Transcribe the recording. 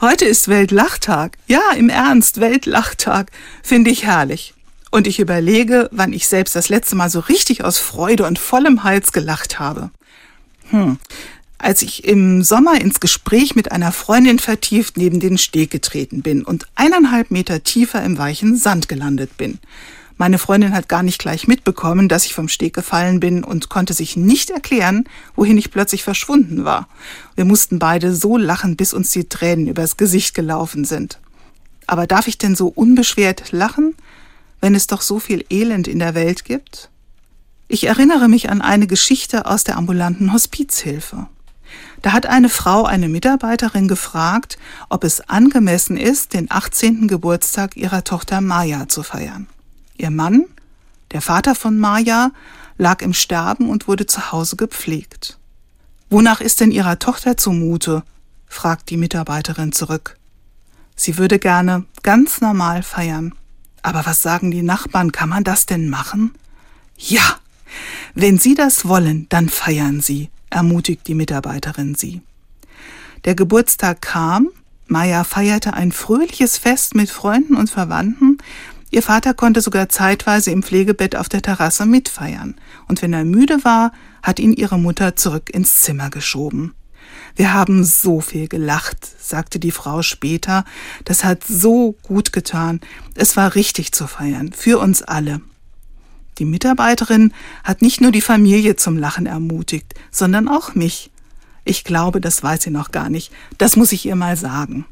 Heute ist Weltlachtag. Ja, im Ernst, Weltlachtag. Finde ich herrlich. Und ich überlege, wann ich selbst das letzte Mal so richtig aus Freude und vollem Hals gelacht habe. Hm. Als ich im Sommer ins Gespräch mit einer Freundin vertieft neben den Steg getreten bin und eineinhalb Meter tiefer im weichen Sand gelandet bin. Meine Freundin hat gar nicht gleich mitbekommen, dass ich vom Steg gefallen bin und konnte sich nicht erklären, wohin ich plötzlich verschwunden war. Wir mussten beide so lachen, bis uns die Tränen übers Gesicht gelaufen sind. Aber darf ich denn so unbeschwert lachen? wenn es doch so viel Elend in der Welt gibt? Ich erinnere mich an eine Geschichte aus der ambulanten Hospizhilfe. Da hat eine Frau eine Mitarbeiterin gefragt, ob es angemessen ist, den 18. Geburtstag ihrer Tochter Maya zu feiern. Ihr Mann, der Vater von Maya, lag im Sterben und wurde zu Hause gepflegt. Wonach ist denn ihrer Tochter zumute? fragt die Mitarbeiterin zurück. Sie würde gerne ganz normal feiern. Aber was sagen die Nachbarn? Kann man das denn machen? Ja, wenn Sie das wollen, dann feiern Sie, ermutigt die Mitarbeiterin sie. Der Geburtstag kam, Maya feierte ein fröhliches Fest mit Freunden und Verwandten, ihr Vater konnte sogar zeitweise im Pflegebett auf der Terrasse mitfeiern, und wenn er müde war, hat ihn ihre Mutter zurück ins Zimmer geschoben. Wir haben so viel gelacht, sagte die Frau später. Das hat so gut getan. Es war richtig zu feiern, für uns alle. Die Mitarbeiterin hat nicht nur die Familie zum Lachen ermutigt, sondern auch mich. Ich glaube, das weiß sie noch gar nicht. Das muss ich ihr mal sagen.